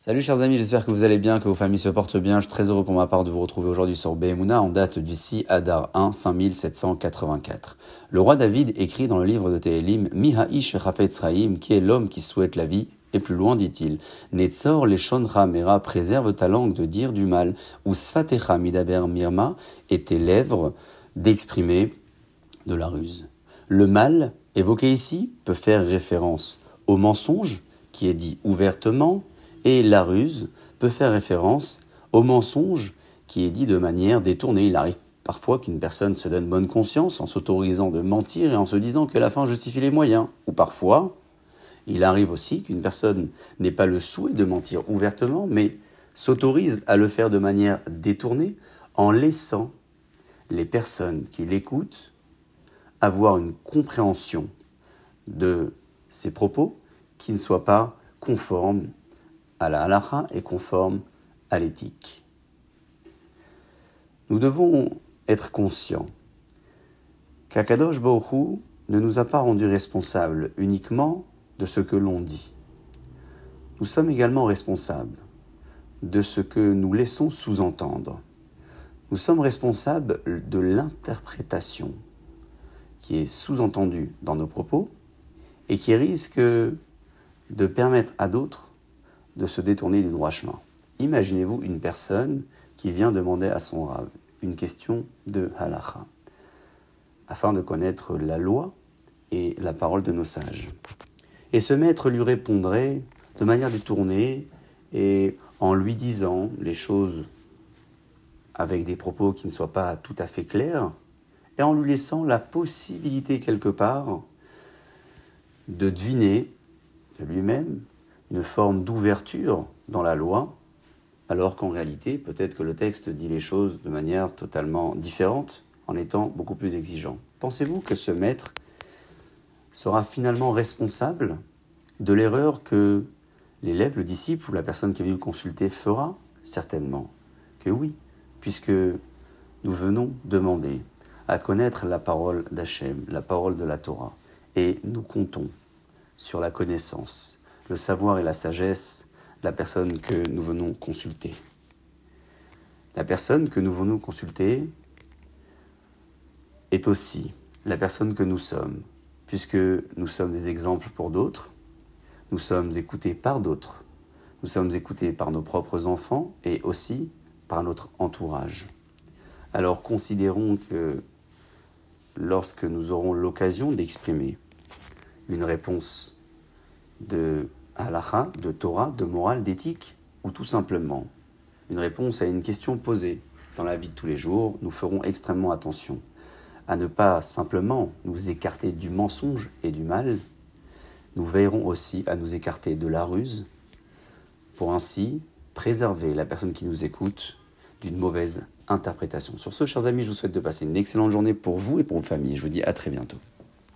Salut chers amis, j'espère que vous allez bien, que vos familles se portent bien. Je suis très heureux pour ma part de vous retrouver aujourd'hui sur Behemuna en date du 6 Adar 1 5784. Le roi David écrit dans le livre de Tehelim Miha'ish Raim, qui est l'homme qui souhaite la vie. Et plus loin, dit-il, Netzor leshon mera préserve ta langue de dire du mal, ou sfatecha midaber mirma, et tes lèvres d'exprimer de la ruse. Le mal, évoqué ici, peut faire référence au mensonge, qui est dit ouvertement, et la ruse peut faire référence au mensonge qui est dit de manière détournée. Il arrive parfois qu'une personne se donne bonne conscience en s'autorisant de mentir et en se disant que la fin justifie les moyens. Ou parfois, il arrive aussi qu'une personne n'ait pas le souhait de mentir ouvertement, mais s'autorise à le faire de manière détournée en laissant les personnes qui l'écoutent avoir une compréhension de ses propos qui ne soit pas conforme à la halacha est conforme à l'éthique. Nous devons être conscients qu'Akadosh Baruch ne nous a pas rendus responsables uniquement de ce que l'on dit. Nous sommes également responsables de ce que nous laissons sous-entendre. Nous sommes responsables de l'interprétation qui est sous-entendue dans nos propos et qui risque de permettre à d'autres de se détourner du droit chemin. Imaginez-vous une personne qui vient demander à son rave une question de halacha, afin de connaître la loi et la parole de nos sages. Et ce maître lui répondrait de manière détournée et en lui disant les choses avec des propos qui ne soient pas tout à fait clairs, et en lui laissant la possibilité quelque part de deviner de lui-même une forme d'ouverture dans la loi, alors qu'en réalité, peut-être que le texte dit les choses de manière totalement différente, en étant beaucoup plus exigeant. Pensez-vous que ce maître sera finalement responsable de l'erreur que l'élève, le disciple ou la personne qui venue le consulter fera? Certainement que oui, puisque nous venons demander à connaître la parole d'Hachem, la parole de la Torah, et nous comptons sur la connaissance le savoir et la sagesse la personne que nous venons consulter. La personne que nous venons consulter est aussi la personne que nous sommes, puisque nous sommes des exemples pour d'autres, nous sommes écoutés par d'autres, nous sommes écoutés par nos propres enfants et aussi par notre entourage. Alors considérons que lorsque nous aurons l'occasion d'exprimer une réponse de halakha, de Torah, de morale, d'éthique, ou tout simplement une réponse à une question posée dans la vie de tous les jours, nous ferons extrêmement attention à ne pas simplement nous écarter du mensonge et du mal, nous veillerons aussi à nous écarter de la ruse, pour ainsi préserver la personne qui nous écoute d'une mauvaise interprétation. Sur ce, chers amis, je vous souhaite de passer une excellente journée pour vous et pour vos familles. Je vous dis à très bientôt.